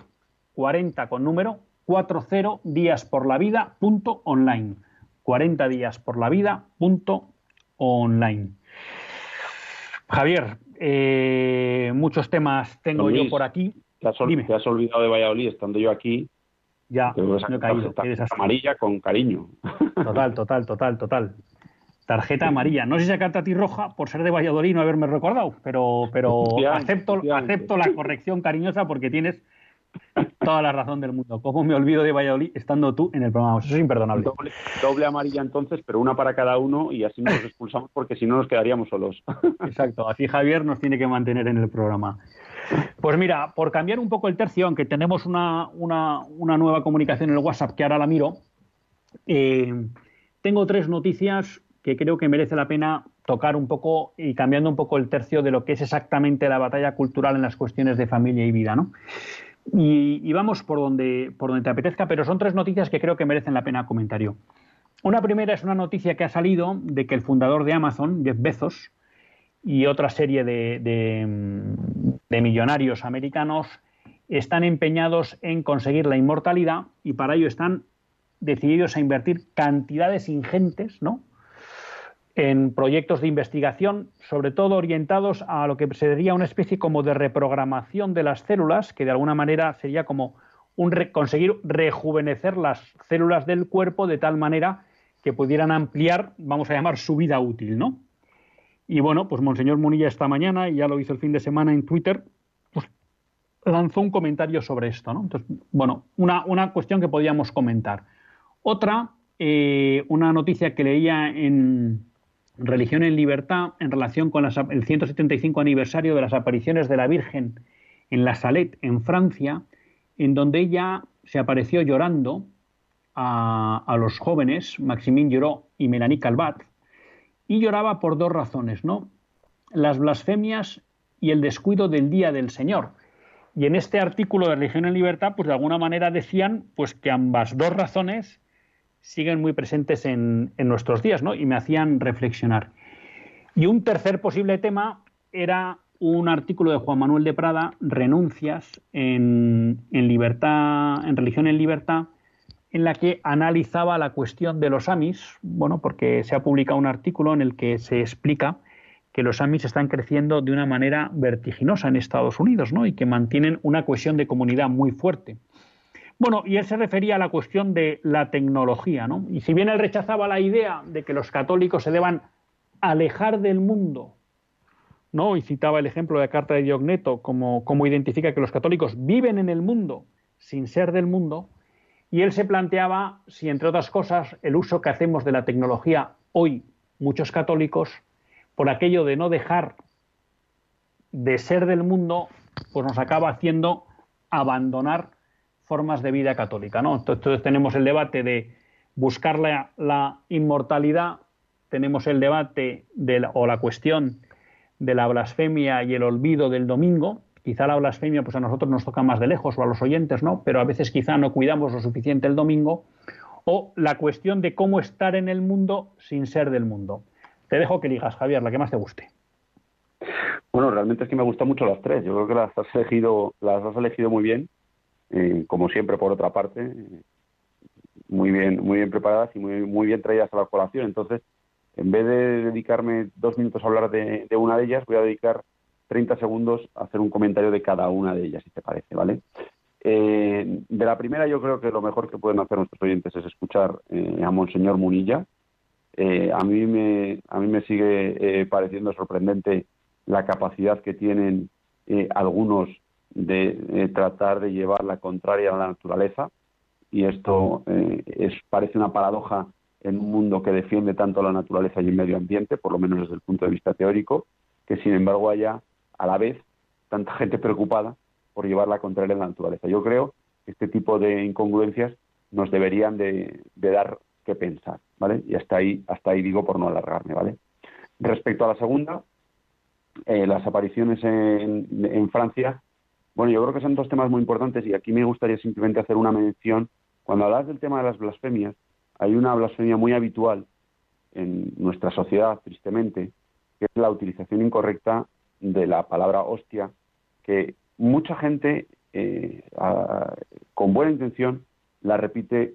40 con número 40 días por la vida punto online. 40 días por la vida punto online. Javier, eh, muchos temas tengo yo por aquí. Te has, te has, olvidado de Valladolid estando yo aquí. Ya, no he caído. Amarilla con cariño. Total, total, total, total. Tarjeta amarilla. No sé si sacarte a ti roja por ser de Valladolid y no haberme recordado, pero, pero acepto, acepto la corrección cariñosa porque tienes toda la razón del mundo. ¿Cómo me olvido de Valladolid estando tú en el programa? Eso es imperdonable. Doble, amarilla entonces, pero una para cada uno y así nos expulsamos porque si no nos quedaríamos solos. Exacto, así Javier nos tiene que mantener en el programa. Pues mira, por cambiar un poco el tercio, aunque tenemos una, nueva comunicación en el WhatsApp que ahora la miro, eh, tengo tres noticias que creo que merece la pena tocar un poco y cambiando un poco el tercio de lo que es exactamente la batalla cultural en las cuestiones de familia y vida, ¿no? Y, vamos por donde, por donde te apetezca, pero son tres noticias que creo que merecen la pena comentario. Una primera es una noticia que ha salido de que el fundador de Amazon, Jeff Bezos, y otra serie de, de, millonarios americanos están empeñados en conseguir la inmortalidad y para ello están decididos a invertir cantidades ingentes, ¿no? en proyectos de investigación, sobre todo orientados a lo que sería una especie como de reprogramación de las células, que de alguna manera sería como conseguir rejuvenecer las células del cuerpo de tal manera que pudieran ampliar, vamos a llamar, su vida útil, ¿no? Y bueno, pues Monseñor Munilla esta mañana, y ya lo hizo el fin de semana en Twitter, pues lanzó un comentario sobre esto, ¿no? Entonces, bueno, una, una cuestión que podíamos comentar. Otra, eh, una noticia que leía en, Religión en Libertad en relación con el 175 aniversario de las apariciones de la Virgen en la Salette, en Francia, en donde ella se apareció llorando a, los jóvenes, Maximín Lloró y Melanie Calvat, y lloraba por dos razones, ¿no? Las blasfemias y el descuido del día del Señor. Y en este artículo de Religión en Libertad, pues de alguna manera decían pues que ambas dos razones siguen muy presentes en, nuestros días, ¿no? Y me hacían reflexionar. Y un tercer posible tema era un artículo de Juan Manuel de Prada, Renuncias en, libertad, en religión en libertad, en la que analizaba la cuestión de los AMIS, bueno, porque se ha publicado un artículo en el que se explica que los AMIS están creciendo de una manera vertiginosa en Estados Unidos, ¿no? Y que mantienen una cohesión de comunidad muy fuerte. Bueno, y él se refería a la cuestión de la tecnología, ¿no? Y si bien él rechazaba la idea de que los católicos se deban alejar del mundo, ¿no? Y citaba el ejemplo de la carta de Diogneto como, como identifica que los católicos viven en el mundo sin ser del mundo, y él se planteaba si, entre otras cosas, el uso que hacemos de la tecnología hoy, muchos católicos, por aquello de no dejar de ser del mundo, pues nos acaba haciendo abandonar formas de vida católica. ¿no? Entonces tenemos el debate de buscar la, inmortalidad, tenemos el debate de o la cuestión de la blasfemia y el olvido del domingo. Quizá la blasfemia pues a nosotros nos toca más de lejos o a los oyentes, ¿no? Pero a veces quizá no cuidamos lo suficiente el domingo. O la cuestión de cómo estar en el mundo sin ser del mundo. Te dejo que elijas, Javier, la que más te guste. Bueno, realmente es que me gustan mucho las tres. Yo creo que las has elegido, las has elegido muy bien. Eh, como siempre por otra parte, muy bien, muy bien preparadas y muy, muy bien traídas a la colación. Entonces, en vez de dedicarme dos minutos a hablar de, una de ellas, voy a dedicar 30 segundos hacer un comentario de cada una de ellas, si te parece, ¿vale? Eh, de la primera, yo creo que lo mejor que pueden hacer nuestros oyentes es escuchar eh, a Monseñor Munilla. a, mí me, a mí me sigue pareciendo sorprendente la capacidad que tienen algunos de tratar de llevar la contraria a la naturaleza y esto eh, es, parece una paradoja en un mundo que defiende tanto la naturaleza y el medio ambiente, por lo menos desde el punto de vista teórico, que sin embargo haya a la vez tanta gente preocupada por llevar la contraria en la naturaleza. Yo creo que este tipo de incongruencias nos deberían de, dar que pensar, ¿vale? Y hasta ahí, hasta ahí digo por no alargarme, ¿vale? Respecto a la segunda, eh, las apariciones en, en Francia, bueno, yo creo que son dos temas muy importantes y aquí me gustaría simplemente hacer una mención. Cuando hablas del tema de las blasfemias, hay una blasfemia muy habitual en nuestra sociedad, tristemente, que es la utilización incorrecta de la palabra hostia, que mucha gente, eh, con buena intención, la repite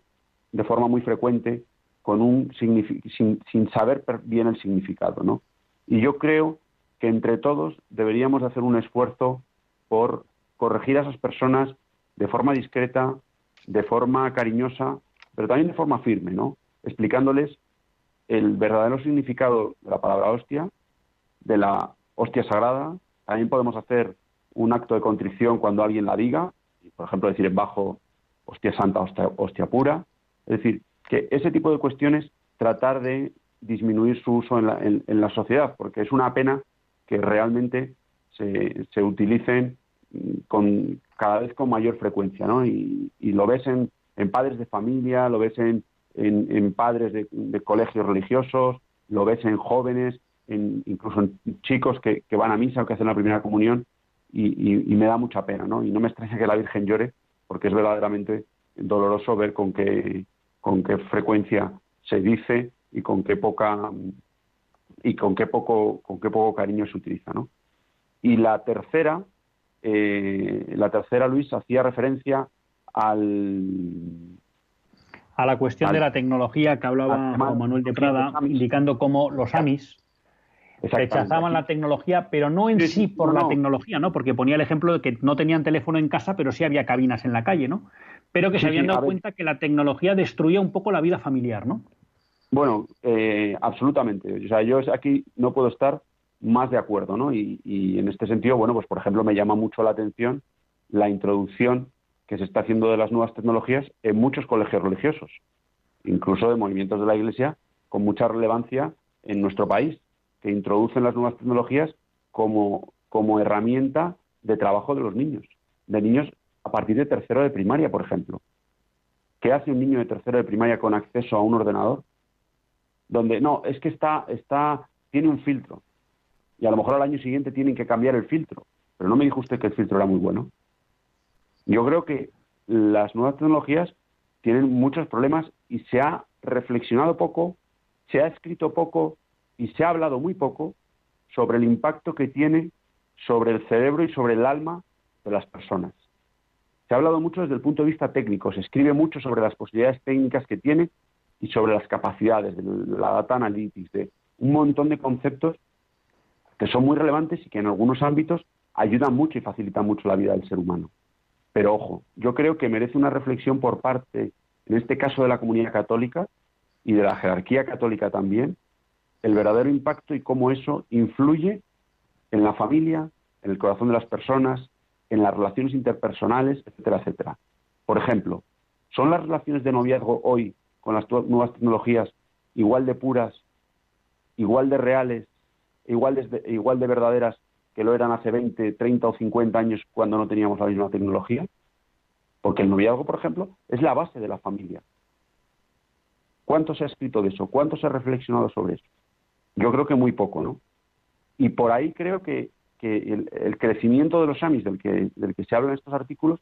de forma muy frecuente con un sin, sin, saber bien el significado, ¿no? Y yo creo que entre todos deberíamos hacer un esfuerzo por corregir a esas personas de forma discreta, de forma cariñosa, pero también de forma firme, ¿no? Explicándoles el verdadero significado de la palabra hostia, de la hostia sagrada. También podemos hacer un acto de contrición cuando alguien la diga, por ejemplo, decir en bajo hostia santa, hostia, pura. Es decir, que ese tipo de cuestiones tratar de disminuir su uso en la, en, la sociedad, porque es una pena que realmente se, se utilicen con cada vez con mayor frecuencia, ¿no? Y, lo ves en, padres de familia, lo ves en, en, padres de, colegios religiosos, lo ves en jóvenes, en, incluso en chicos que, van a misa o que hacen la primera comunión, y, me da mucha pena, ¿no? Y no me extraña que la Virgen llore, porque es verdaderamente doloroso ver con qué, con qué frecuencia se dice y con qué poca y con qué poco con qué poco cariño se utiliza, ¿no? Y la tercera, eh, la tercera, Luis, hacía referencia al... A la cuestión de la tecnología que hablaba Manuel de Prada, indicando cómo los AMIS rechazaban la tecnología, pero no en sí, por la tecnología, ¿no? Porque ponía el ejemplo de que no tenían teléfono en casa, pero sí había cabinas en la calle, ¿no? Pero que se habían dado cuenta que la tecnología destruía un poco la vida familiar, ¿no? Bueno, eh, absolutamente. O sea, yo aquí no puedo estar más de acuerdo, ¿no? Y, en este sentido, bueno, pues por ejemplo me llama mucho la atención la introducción que se está haciendo de las nuevas tecnologías en muchos colegios religiosos, incluso de movimientos de la Iglesia con mucha relevancia en nuestro país, que introducen las nuevas tecnologías como, como herramienta de trabajo de los niños, de niños a partir de tercero de primaria, por ejemplo. ¿Qué hace un niño de tercero de primaria con acceso a un ordenador? Donde no, es que está, está, tiene un filtro y a lo mejor al año siguiente tienen que cambiar el filtro. Pero no me dijo usted que el filtro era muy bueno. Yo creo que las nuevas tecnologías tienen muchos problemas y se ha reflexionado poco, se ha escrito poco y se ha hablado muy poco sobre el impacto que tiene sobre el cerebro y sobre el alma de las personas. Se ha hablado mucho desde el punto de vista técnico, se escribe mucho sobre las posibilidades técnicas que tiene y sobre las capacidades de la data analytics, de un montón de conceptos que son muy relevantes y que en algunos ámbitos ayudan mucho y facilitan mucho la vida del ser humano. Pero ojo, yo creo que merece una reflexión por parte, en este caso de la comunidad católica y de la jerarquía católica también, el verdadero impacto y cómo eso influye en la familia, en el corazón de las personas, en las relaciones interpersonales, etcétera, etcétera. Por ejemplo, ¿son las relaciones de noviazgo hoy con las nuevas tecnologías igual de puras, igual de reales igual de, verdaderas que lo eran hace 20, 30 o 50 años cuando no teníamos la misma tecnología? Porque el noviazgo, por ejemplo, es la base de la familia. ¿Cuánto se ha escrito de eso? ¿Cuánto se ha reflexionado sobre eso? Yo creo que muy poco, ¿no? Y por ahí creo que, el, crecimiento de los AMIS del que, del que se habla en estos artículos,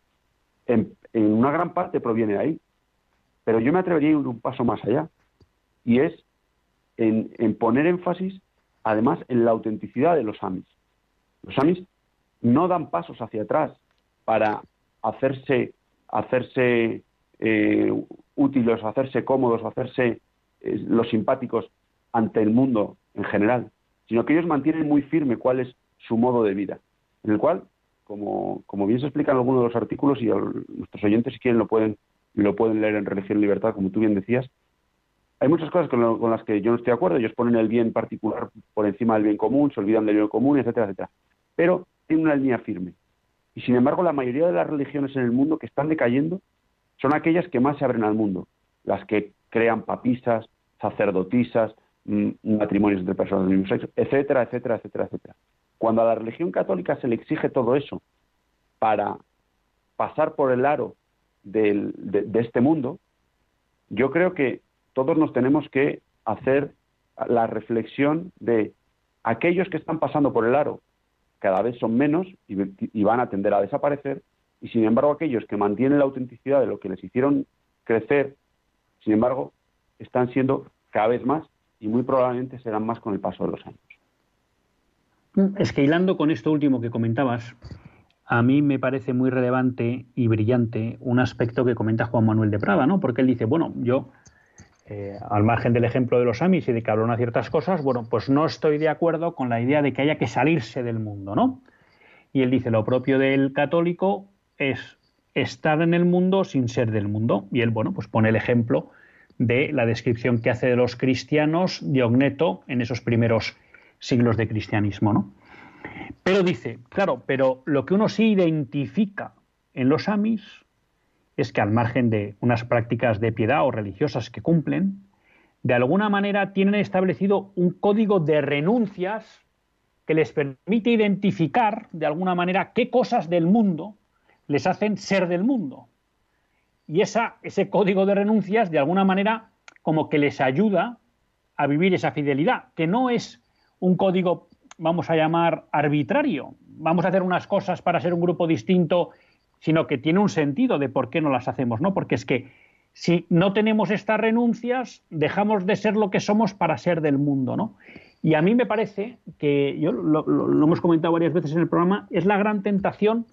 en, una gran parte proviene de ahí. Pero yo me atrevería a ir un paso más allá. Y es en, poner énfasis además en la autenticidad de los amis. Los amis no dan pasos hacia atrás para hacerse, hacerse eh, útiles, hacerse cómodos, hacerse eh, los simpáticos ante el mundo en general, sino que ellos mantienen muy firme cuál es su modo de vida, en el cual, como, bien se explica en algunos de los artículos, y nuestros oyentes si quieren lo pueden, lo pueden leer en Religión Libertad, como tú bien decías, hay muchas cosas con, las que yo no estoy de acuerdo. Ellos ponen el bien particular por encima del bien común, se olvidan del bien común, etcétera, etcétera. Pero tienen una línea firme. Y sin embargo, la mayoría de las religiones en el mundo que están decayendo son aquellas que más se abren al mundo. Las que crean papisas, sacerdotisas, matrimonios entre personas del mismo sexo, etcétera, etcétera, etcétera, etcétera. cuando a la religión católica se le exige todo eso para pasar por el aro de, este mundo, yo creo que todos nos tenemos que hacer la reflexión de aquellos que están pasando por el aro cada vez son menos y, van a tender a desaparecer, y sin embargo aquellos que mantienen la autenticidad de lo que les hicieron crecer, sin embargo, están siendo cada vez más y muy probablemente serán más con el paso de los años. Es que con esto último que comentabas, a mí me parece muy relevante y brillante un aspecto que comenta Juan Manuel de Prada, ¿no? Porque él dice, bueno, yo eh, al margen del ejemplo de los Amis y de que hablan a ciertas cosas, bueno, pues no estoy de acuerdo con la idea de que haya que salirse del mundo, ¿no? Y él dice, lo propio del católico es estar en el mundo sin ser del mundo. Y él, bueno, pues pone el ejemplo de la descripción que hace de los cristianos Diogneto en esos primeros siglos de cristianismo, ¿no? Pero dice, claro, pero lo que uno sí identifica en los Amis es que al margen de unas prácticas de piedad o religiosas que cumplen, de alguna manera tienen establecido un código de renuncias que les permite identificar de alguna manera qué cosas del mundo les hacen ser del mundo. Y ese código de renuncias de alguna manera como que les ayuda a vivir esa fidelidad, que no es un código, vamos a llamar, arbitrario. Vamos a hacer unas cosas para ser un grupo distinto sino que tiene un sentido de por qué no las hacemos, ¿no? Porque es que si no tenemos estas renuncias, dejamos de ser lo que somos para ser del mundo, ¿no? Y a mí me parece que, yo lo, lo hemos comentado varias veces en el programa, es la gran tentación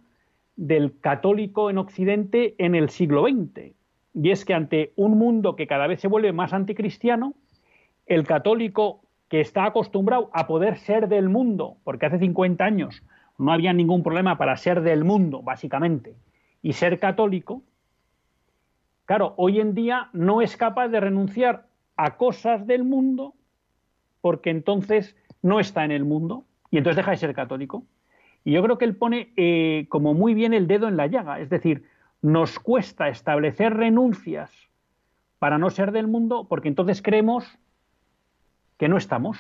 del católico en Occidente en el siglo XX. Y es que ante un mundo que cada vez se vuelve más anticristiano, el católico que está acostumbrado a poder ser del mundo, porque hace 50 años no había ningún problema para ser del mundo, básicamente, y ser católico, claro, hoy en día no es capaz de renunciar a cosas del mundo porque entonces no está en el mundo y entonces deja de ser católico. Y yo creo que él pone eh, como muy bien el dedo en la llaga, es decir, nos cuesta establecer renuncias para no ser del mundo porque entonces creemos que no estamos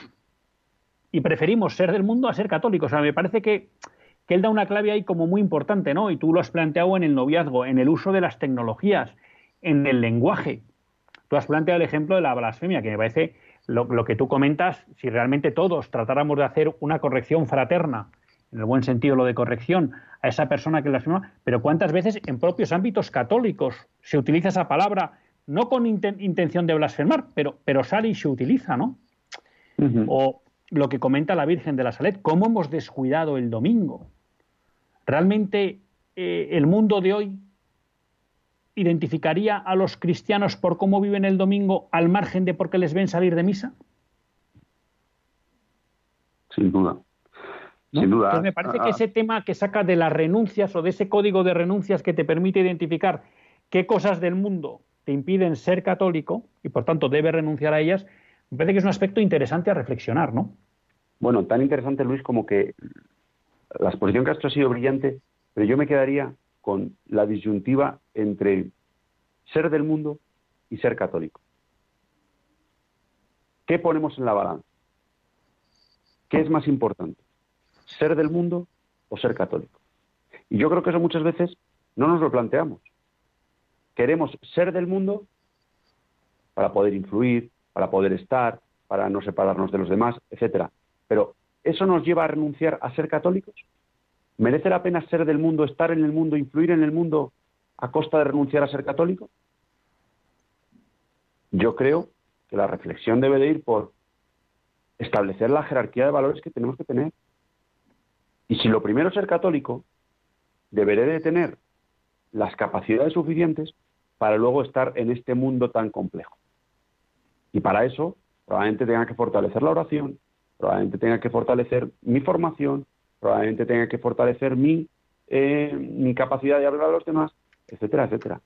y preferimos ser del mundo a ser católicos. O sea, me parece que, él da una clave ahí como muy importante, ¿no? Y tú lo has planteado en el noviazgo, en el uso de las tecnologías, en el lenguaje. Tú has planteado el ejemplo de la blasfemia, que me parece lo, lo que tú comentas, si realmente todos tratáramos de hacer una corrección fraterna, en el buen sentido lo de corrección, a esa persona que blasfema, pero cuántas veces en propios ámbitos católicos se utiliza esa palabra, no con intención de blasfemar, pero, pero sale y se utiliza, ¿no? O lo que comenta la Virgen de la Salet, cómo hemos descuidado el domingo. ¿Realmente eh, el mundo de hoy identificaría a los cristianos por cómo viven el domingo al margen de por qué les ven salir de misa? Sin duda. Sin duda. Entonces me parece que ah, ese tema que saca de las renuncias o de ese código de renuncias que te permite identificar qué cosas del mundo te impiden ser católico y por tanto debes renunciar a ellas, me parece que es un aspecto interesante a reflexionar, ¿no? Bueno, tan interesante, Luis, como que la exposición que has hecho ha sido brillante, pero yo me quedaría con la disyuntiva entre ser del mundo y ser católico. ¿Qué ponemos en la balanza? ¿Qué es más importante? ¿Ser del mundo o ser católico? Y yo creo que eso muchas veces no nos lo planteamos. Queremos ser del mundo para poder influir, para poder estar, para no separarnos de los demás, etcétera. Pero ¿eso nos lleva a renunciar a ser católicos? ¿Merece la pena ser del mundo, estar en el mundo, influir en el mundo a costa de renunciar a ser católico? Yo creo que la reflexión debe de ir por establecer la jerarquía de valores que tenemos que tener. Y si lo primero es ser católico, deberé de tener las capacidades suficientes para luego estar en este mundo tan complejo. Y para eso probablemente tenga que fortalecer la oración, probablemente tenga que fortalecer mi formación, probablemente tenga que fortalecer mi, eh, mi capacidad de hablar a los demás, etcétera, etcétera.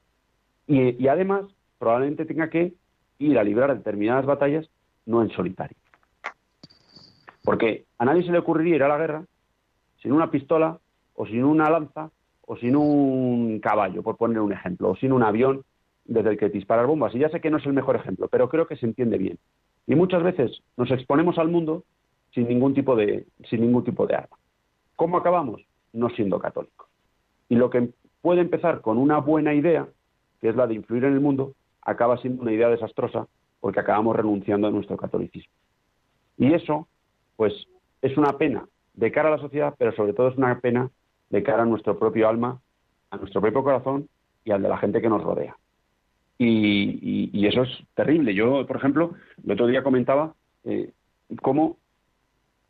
Y, y además, probablemente tenga que ir a librar determinadas batallas no en solitario. Porque a nadie se le ocurriría ir a la guerra sin una pistola o sin una lanza o sin un caballo, por poner un ejemplo, o sin un avión desde el que disparar bombas. Y ya sé que no es el mejor ejemplo, pero creo que se entiende bien. Y muchas veces nos exponemos al mundo sin ningún tipo de, sin ningún tipo de arma. ¿Cómo acabamos? No siendo católicos. Y lo que puede empezar con una buena idea, que es la de influir en el mundo, acaba siendo una idea desastrosa porque acabamos renunciando a nuestro catolicismo. Y eso, pues, es una pena de cara a la sociedad, pero sobre todo es una pena de cara a nuestro propio alma, a nuestro propio corazón y al de la gente que nos rodea. Y, eso es terrible. Yo, por ejemplo, el otro día comentaba eh, cómo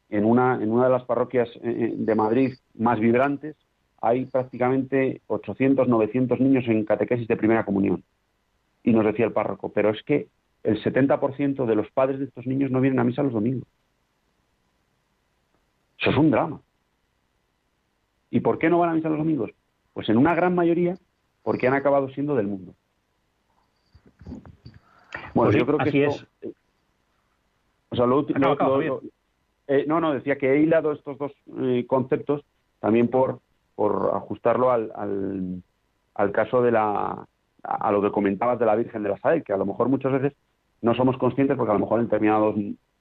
en una, en una de las parroquias eh, eh, de Madrid más vibrantes hay prácticamente 800, 900 niños en catequesis de primera comunión. Y nos decía el párroco, pero es que el 70% de los padres de estos niños no vienen a misa los domingos. Eso es un drama. ¿Y por qué no van a misa los domingos? Pues en una gran mayoría porque han acabado siendo del mundo. Bueno, pues yo creo que así es. O sea, lo, eh, no, no, decía que he hilado estos dos eh, conceptos también por, por ajustarlo al, al, caso de la a lo que comentabas de la Virgen de la Sael, que a lo mejor muchas veces no somos conscientes porque a lo mejor en determinados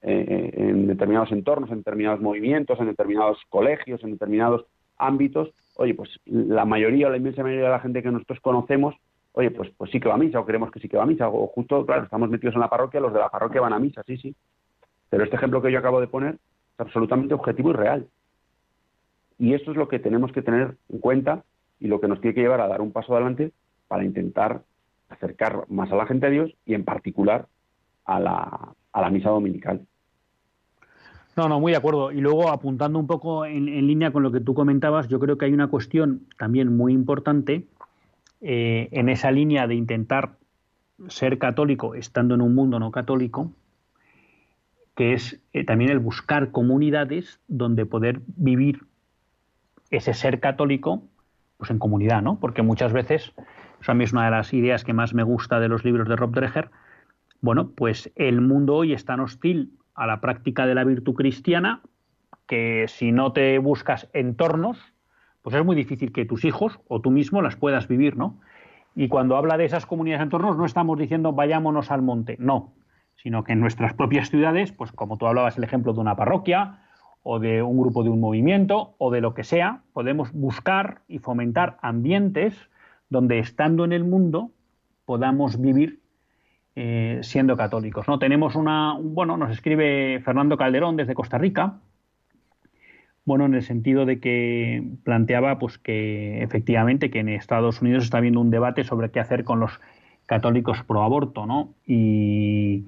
eh, en determinados entornos, en determinados movimientos, en determinados colegios, en determinados ámbitos, oye, pues la mayoría o la inmensa mayoría de la gente que nosotros conocemos, oye, pues, pues sí que va a misa o creemos que sí que va a misa, o justo, claro, estamos metidos en la parroquia, los de la parroquia van a misa, sí, sí. Pero este ejemplo que yo acabo de poner es absolutamente objetivo y real. Y esto es lo que tenemos que tener en cuenta y lo que nos tiene que llevar a dar un paso adelante para intentar acercar más a la gente a Dios y en particular a la, a la misa dominical. No, no, muy de acuerdo. Y luego, apuntando un poco en, línea con lo que tú comentabas, yo creo que hay una cuestión también muy importante eh, en esa línea de intentar ser católico estando en un mundo no católico, que es eh, también el buscar comunidades donde poder vivir ese ser católico pues en comunidad, ¿no? Porque muchas veces, eso a mí es una de las ideas que más me gusta de los libros de Rob Dreher, bueno, pues el mundo hoy es tan hostil a la práctica de la virtud cristiana que si no te buscas entornos, pues es muy difícil que tus hijos o tú mismo las puedas vivir, ¿no? Y cuando habla de esas comunidades entornos no estamos diciendo vayámonos al monte, no, sino que en nuestras propias ciudades, pues como tú hablabas el ejemplo de una parroquia o de un grupo de un movimiento o de lo que sea, podemos buscar y fomentar ambientes donde estando en el mundo podamos vivir eh, siendo católicos. ¿no? Tenemos una, bueno, nos escribe Fernando Calderón desde Costa Rica, bueno, en el sentido de que planteaba pues que efectivamente que en Estados Unidos está habiendo un debate sobre qué hacer con los católicos pro aborto, ¿no? Y,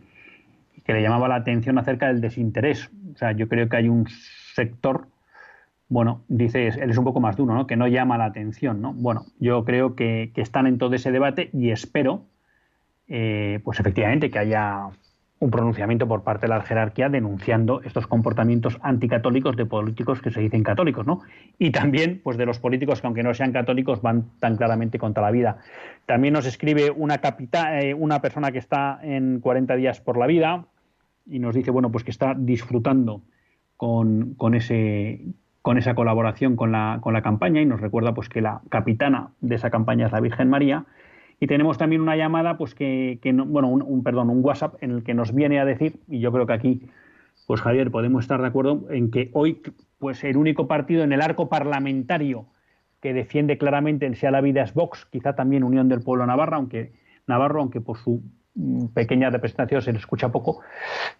que le llamaba la atención acerca del desinterés. O sea, yo creo que hay un sector, bueno, dice, él es un poco más duro, ¿no? Que no llama la atención, ¿no? Bueno, yo creo que, que están en todo ese debate y espero eh, pues efectivamente que haya un pronunciamiento por parte de la jerarquía denunciando estos comportamientos anticatólicos de políticos que se dicen católicos, ¿no? Y también, pues, de los políticos que, aunque no sean católicos, van tan claramente contra la vida. También nos escribe una, eh, una persona que está en 40 días por la vida y nos dice, bueno, pues que está disfrutando con, con ese con esa colaboración con la, con la campaña y nos recuerda pues que la capitana de esa campaña es la Virgen María y tenemos también una llamada, pues que, bueno, un, perdón, un WhatsApp en el que nos viene a decir, y yo creo que aquí, pues Javier, podemos estar de acuerdo en que hoy, pues el único partido en el arco parlamentario que defiende claramente el sea la vida es Vox, quizá también Unión del Pueblo Navarra, aunque Navarro, aunque por su mm, pequeña representación se le escucha poco.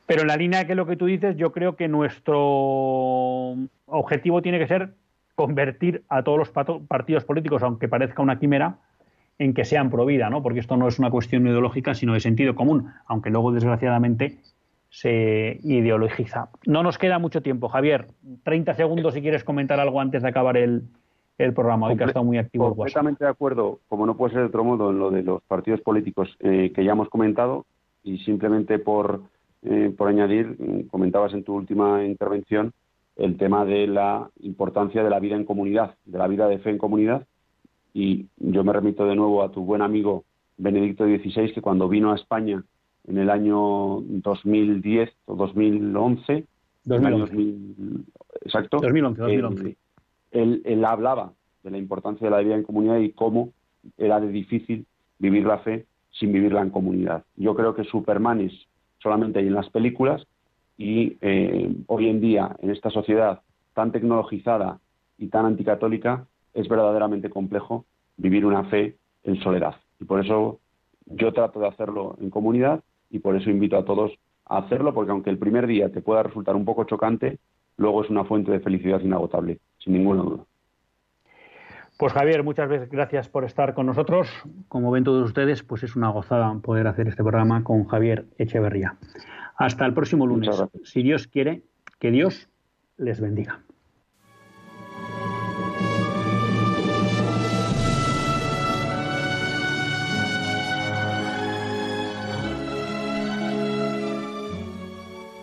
Pero en la línea que lo que tú dices, yo creo que nuestro objetivo tiene que ser convertir a todos los partidos políticos, aunque parezca una quimera, en que sean pro vida, ¿no? Porque esto no es una cuestión ideológica, sino de sentido común, aunque luego, desgraciadamente, se ideologiza. No nos queda mucho tiempo, Javier. 30 segundos si quieres comentar algo antes de acabar el, programa, hoy que ha estado muy activo. Completamente de acuerdo, como no puede ser de otro modo, en lo de los partidos políticos eh, que ya hemos comentado, y simplemente por, eh, por añadir, mm, comentabas en tu última intervención el tema de la importancia de la vida en comunidad, de la vida de fe en comunidad, y yo me remito de nuevo a tu buen amigo Benedicto XVI, que cuando vino a España en el año 2010 o 2011, 2011. exacto, 2011, 2011. Él, él, hablaba de la importancia de la vida en comunidad y cómo era de difícil vivir la fe sin vivirla en comunidad. Yo creo que Superman es solamente hay en las películas y eh, hoy en día, en esta sociedad tan tecnologizada y tan anticatólica, es verdaderamente complejo vivir una fe en soledad. Y por eso yo trato de hacerlo en comunidad y por eso invito a todos a hacerlo, porque aunque el primer día te pueda resultar un poco chocante, luego es una fuente de felicidad inagotable, sin ninguna duda. Pues Javier, muchas veces gracias por estar con nosotros. Como ven todos ustedes, pues es una gozada poder hacer este programa con Javier Echeverría. Hasta el próximo lunes. Si Dios quiere, que Dios les bendiga.